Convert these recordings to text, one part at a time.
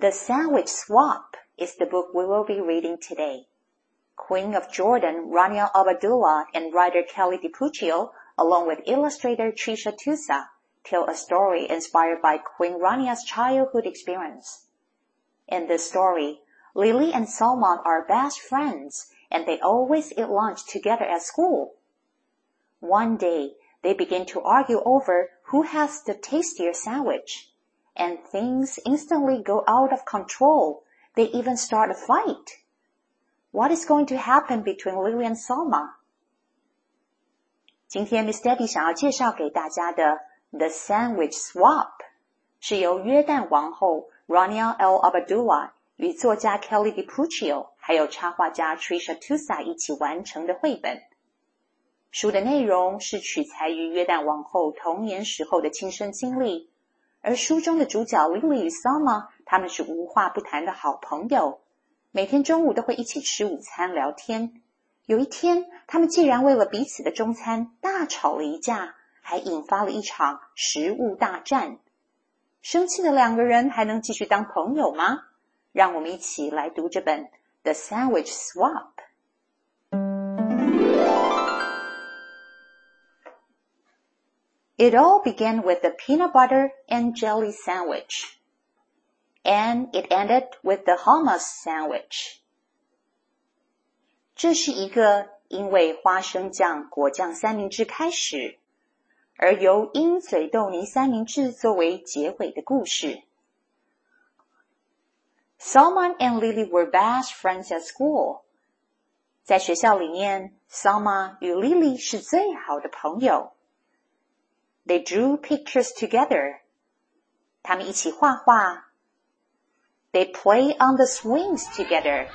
The Sandwich Swap is the book we will be reading today. Queen of Jordan, Rania Abdullah, and writer Kelly DiPucchio, along with illustrator Tricia Tusa, tell a story inspired by Queen Rania's childhood experience. In this story, Lily and Salma are best friends and they always eat lunch together at school. One day, they begin to argue over who has the tastier sandwich and things instantly go out of control. They even start a fight. What is going to happen between Lily and Salma? 今天 Miss Debbie 想要介绍给大家的 The Sandwich Swap 是由约旦王后 Rania Al Abdullah 与作家 Kelly DiPucchio 还有插画家 Tricia Tusa 一起完成的绘本。书的内容是取材于约旦王后童年时候的亲身经历。而书中的主角 Lily 与 Salma，他们是无话不谈的好朋友，每天中午都会一起吃午餐聊天。有一天，他们竟然为了彼此的中餐大吵了一架，还引发了一场食物大战。生气的两个人还能继续当朋友吗？让我们一起来读这本《The Sandwich Swap》。It all began with the peanut butter and jelly sandwich. And it ended with the hummus sandwich. 这是一个因为花生酱果酱三明治开始，而由鹰嘴豆泥三明治作为结尾的故事。Salma and Lily were best friends at school. 在学校里面，Salma 与 Lily 是最好的朋友。they drew pictures together. 他们一起画画。They play on the swings together.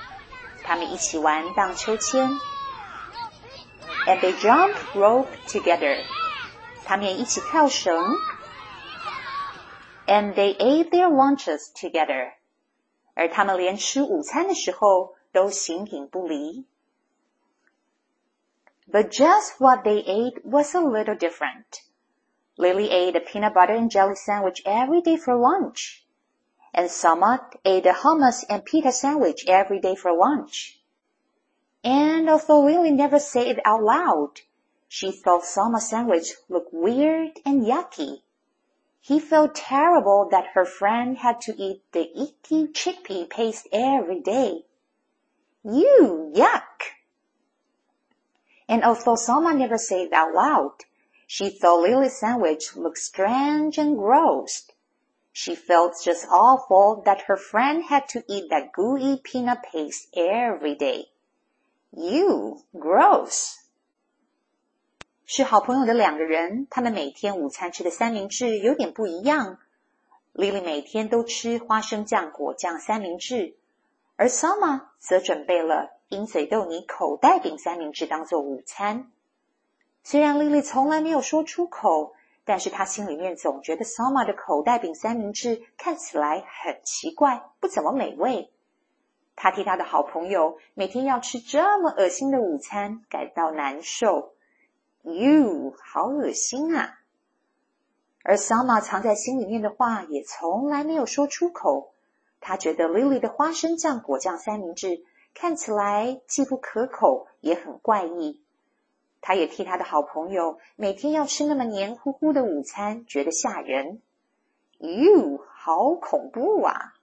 他们一起玩荡秋千。And they jump rope together. 他们也一起跳绳。And they ate their lunches together. 而他们连吃午餐的时候都形影不离。But just what they ate was a little different. Lily ate a peanut butter and jelly sandwich every day for lunch. And Salma ate a hummus and pita sandwich every day for lunch. And although Lily never said it out loud, she thought Salma's sandwich looked weird and yucky. He felt terrible that her friend had to eat the icky chickpea paste every day. You, yuck! And although Salma never said it out loud, she thought Lily's sandwich looked strange and gross. She felt just awful that her friend had to eat that gooey peanut paste every day. You gross. 是好朋友的两个人，他们每天午餐吃的三明治有点不一样。Lily 每天都吃花生酱果酱三明治，而 Salma 则准备了鹰嘴豆泥口袋饼三明治当做午餐。虽然丽丽从来没有说出口，但是她心里面总觉得 Soma 的口袋饼三明治看起来很奇怪，不怎么美味。她替她的好朋友每天要吃这么恶心的午餐感到难受。You，好恶心啊！而 Soma 藏在心里面的话也从来没有说出口。他觉得 Lily 的花生酱果酱三明治看起来既不可口，也很怪异。他也替他的好朋友每天要吃那么黏糊糊的午餐觉得吓人。哟，好恐怖啊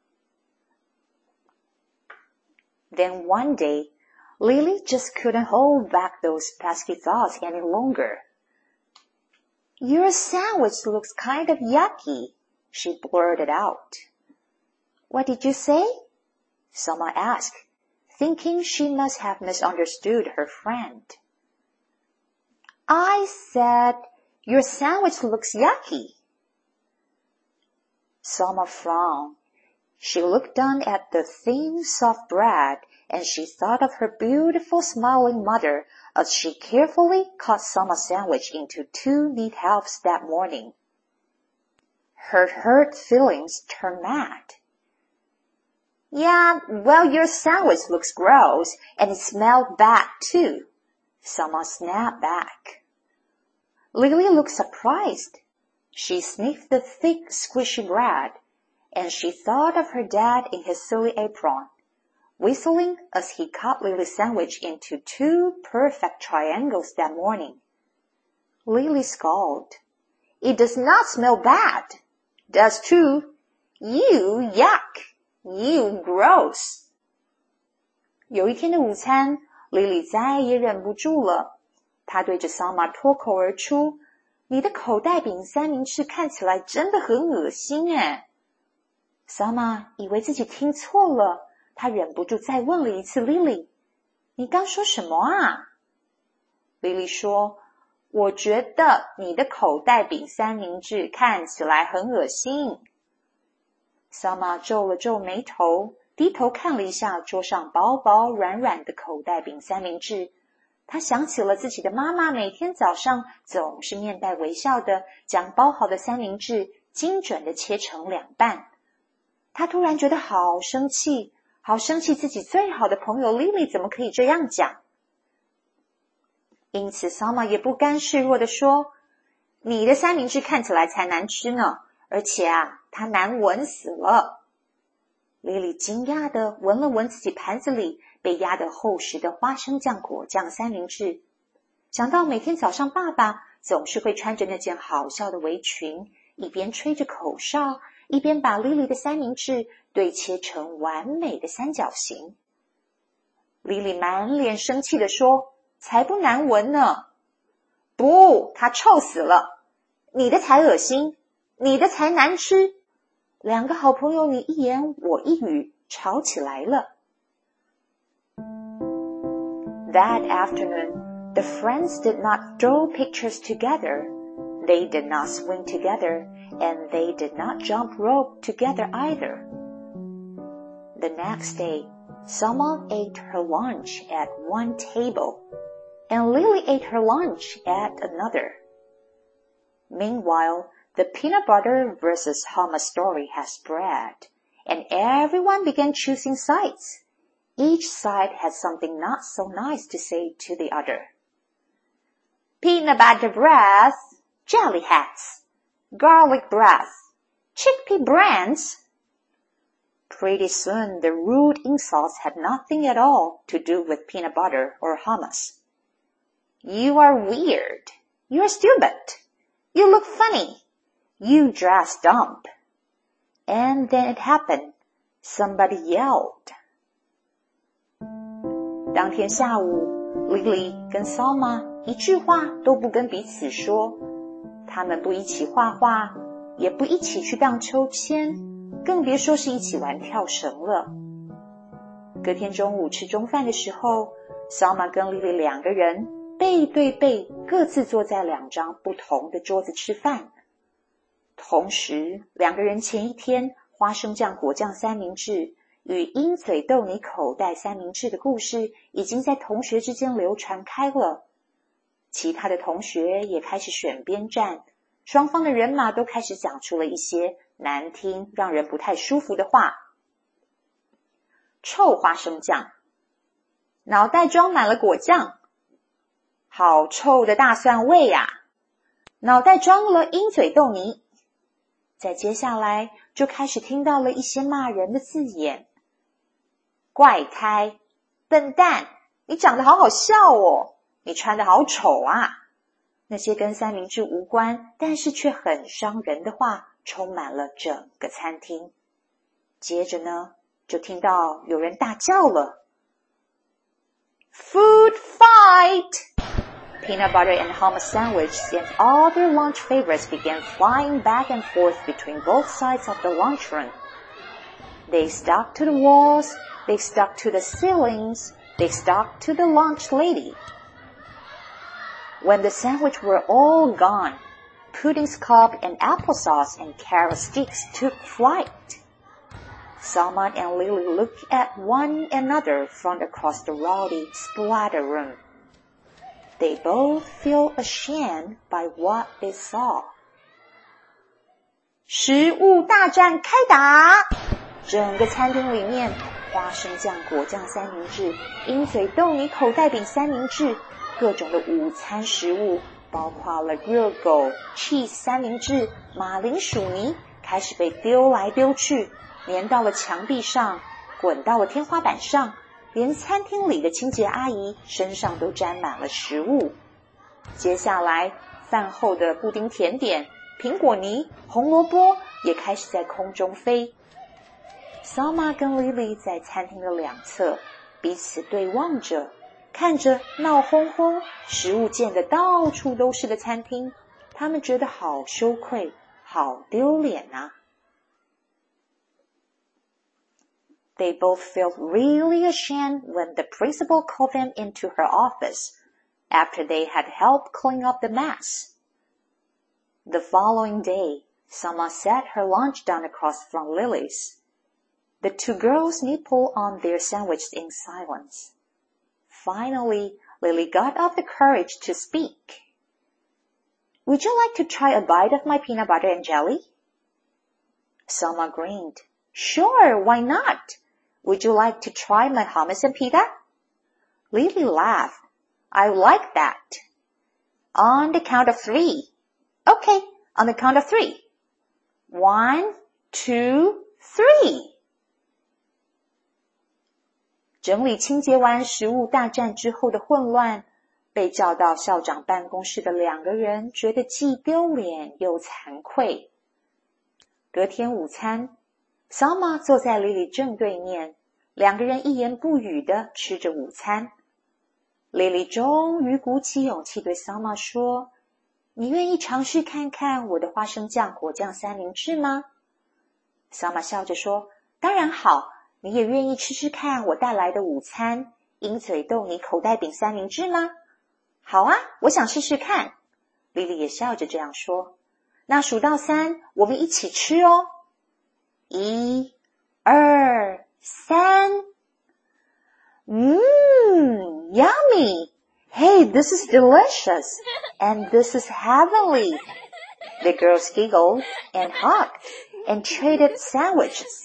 ！Then one day, Lily just couldn't hold back those pesky thoughts any longer. Your sandwich looks kind of yucky, she blurted out. What did you say? Salma asked, thinking she must have misunderstood her friend. I said, your sandwich looks yucky. Salma frowned. She looked down at the thin, soft bread, and she thought of her beautiful, smiling mother as she carefully cut Salma's sandwich into two neat halves that morning. Her hurt feelings turned mad. Yeah, well, your sandwich looks gross, and it smelled bad too. Salma snapped back. Lily looked surprised. She sniffed the thick, squishy bread, and she thought of her dad in his silly apron, whistling as he cut Lily's sandwich into two perfect triangles that morning. Lily scowled. It does not smell bad. Does too. You yuck. You gross. 有一天的午餐莉莉再也忍不住了，她对着 Sama 脱口而出：“你的口袋饼三明治看起来真的很恶心哎。” Sama 以为自己听错了，他忍不住再问了一次莉莉你刚说什么啊莉莉说：“我觉得你的口袋饼三明治看起来很恶心。” Sama 皱了皱眉头，低头看了一下桌上薄薄软软的口袋饼三明治。他想起了自己的妈妈，每天早上总是面带微笑的将包好的三明治精准的切成两半。他突然觉得好生气，好生气！自己最好的朋友 Lily 怎么可以这样讲？因此，Sama 也不甘示弱的说：“你的三明治看起来才难吃呢，而且啊，它难闻死了。”Lily 惊讶的闻了闻自己盘子里被压得厚实的花生酱果酱三明治，想到每天早上爸爸总是会穿着那件好笑的围裙，一边吹着口哨。一边把 Lily 的三明治对切成完美的三角形。Lily 满脸生气的说：“才不难闻呢！不，它臭死了！你的才恶心，你的才难吃。”两个好朋友你一言我一语，吵起来了。That afternoon, the friends did not draw pictures together. They did not swim together, and they did not jump rope together either. The next day, Salma ate her lunch at one table, and Lily ate her lunch at another. Meanwhile, the peanut butter versus hummus story had spread, and everyone began choosing sides. Each side had something not so nice to say to the other. Peanut butter breath, jelly hats, garlic breath, chickpea brands. Pretty soon the rude insults had nothing at all to do with peanut butter or hummus. You are weird. You are stupid. You look funny. You dress dump. And then it happened. Somebody yelled. 当天下午，Lily 跟 Salma 一句话都不跟彼此说。他们不一起画画，也不一起去荡秋千，更别说是一起玩跳绳了。隔天中午吃中饭的时候 sama 跟 Lily 两个人背对背，各自坐在两张不同的桌子吃饭。同时，两个人前一天花生酱果酱三明治与鹰嘴豆泥口袋三明治的故事，已经在同学之间流传开了。其他的同学也开始选边站，双方的人马都开始讲出了一些难听、让人不太舒服的话。臭花生酱，脑袋装满了果酱，好臭的大蒜味呀！脑袋装了鹰嘴豆泥。在接下来就开始听到了一些骂人的字眼：怪胎、笨蛋，你长得好好笑哦。你穿的好丑啊！那些跟三明治无关，但是却很伤人的话，充满了整个餐厅。接着呢，就听到有人大叫了：“Food fight!” Peanut butter and hummus sandwiches and all their lunch favorites began flying back and forth between both sides of the lunchroom. They stuck to the walls, they stuck to the ceilings, they stuck to the lunch lady. When the sandwiches were all gone, pudding scob and applesauce and carrot sticks took flight. Salma and Lily looked at one another from across the rowdy splatter room. They both feel ashamed by what they saw. 食物大战开打！整个餐厅里面，花生酱、果酱三明治、鹰嘴豆泥口袋饼三明治，各种的午餐食物，包括了热狗、cheese 三明治、马铃薯泥，开始被丢来丢去。粘到了墙壁上，滚到了天花板上，连餐厅里的清洁阿姨身上都沾满了食物。接下来，饭后的布丁甜点、苹果泥、红萝卜也开始在空中飞。Selma 跟 Lily 在餐厅的两侧彼此对望着，看着闹哄哄、食物溅得到处都是的餐厅，他们觉得好羞愧、好丢脸啊！They both felt really ashamed when the principal called them into her office after they had helped clean up the mess. The following day, Salma set her lunch down across from Lily's. The two girls nibbled on their sandwich in silence. Finally, Lily got up the courage to speak. Would you like to try a bite of my peanut butter and jelly? Salma grinned. Sure, why not? Would you like to try my hummus and pita? Lily laughed. I like that. On the count of three. Okay, on the count of three. One, two, three. 整理清洁完食物大战之后的混乱，被叫到校长办公室的两个人觉得既丢脸又惭愧。隔天午餐。 Selma 坐在 Lily 正对面，两个人一言不语的吃着午餐。Lily 终于鼓起勇气对 Selma 说：“你愿意尝试看看我的花生酱果酱三明治吗？”Selma 笑着说：“当然好，你也愿意吃吃看我带来的午餐鹰嘴豆泥口袋饼三明治吗？”“好啊，我想试试看。”Lily 也笑着这样说。“那数到三，我们一起吃哦。”一、二、三。Mmm, yummy. Hey, this is delicious. And this is heavenly. The girls giggled and hugged and traded sandwiches.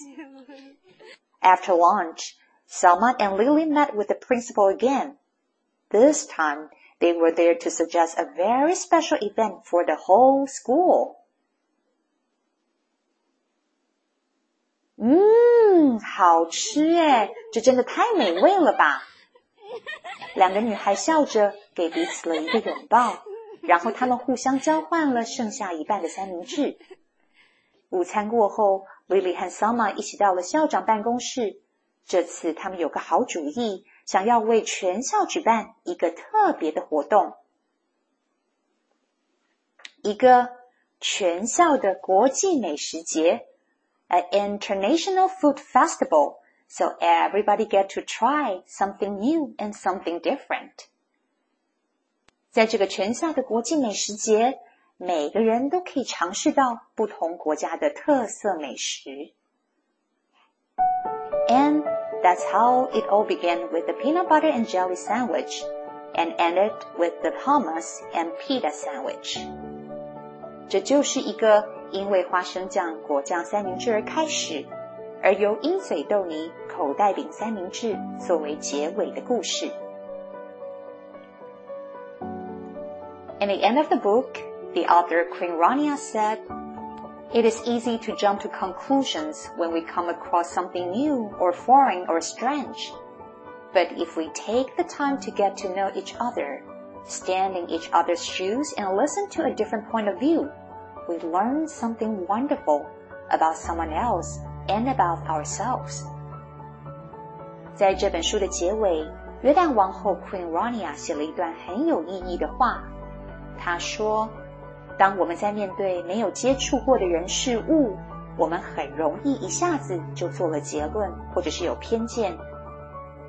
After lunch, Salma and Lily met with the principal again. This time, they were there to suggest a very special event for the whole school. 嗯，好吃诶，这真的太美味了吧！两个女孩笑着给彼此了一个拥抱，然后她们互相交换了剩下一半的三明治。午餐过后，Lily 和 Selma 一起到了校长办公室。这次他们有个好主意，想要为全校举办一个特别的活动，一个全校的国际美食节。an international food festival, so everybody get to try something new and something different. 在这个全校的国际美食节，每个人都可以尝试到不同国家的特色美食。And that's how it all began with the peanut butter and jelly sandwich, and ended with the hummus and pita sandwich. 这就是一个 因为花生酱果酱三明治而开始，而由鹰嘴豆泥口袋饼三明治作为结尾的故事。In the end of the book, the author Queen Rania said, It is easy to jump to conclusions when we come across something new or foreign or strange. But if we take the time to get to know each other, stand in each other's shoes and listen to a different point of view, we learn something wonderful about someone else and about ourselves. 在这本书的结尾，约旦王后 Queen Rania 写了一段很有意义的话。她说：“当我们在面对没有接触过的人事物，我们很容易一下子就做了结论，或者是有偏见。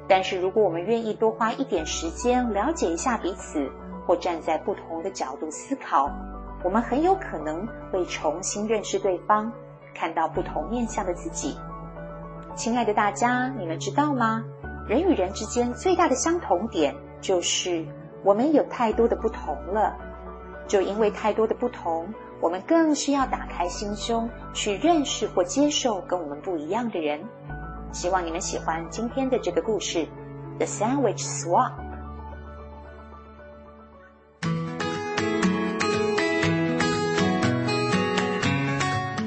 但是如果我们愿意多花一点时间了解一下彼此，或站在不同的角度思考，我们很有可能会重新认识对方，看到不同面向的自己。亲爱的大家，你们知道吗？人与人之间最大的相同点就是我们有太多的不同了。就因为太多的不同，我们更需要打开心胸去认识或接受跟我们不一样的人。希望你们喜欢今天的这个故事，《The Sandwich Swap》。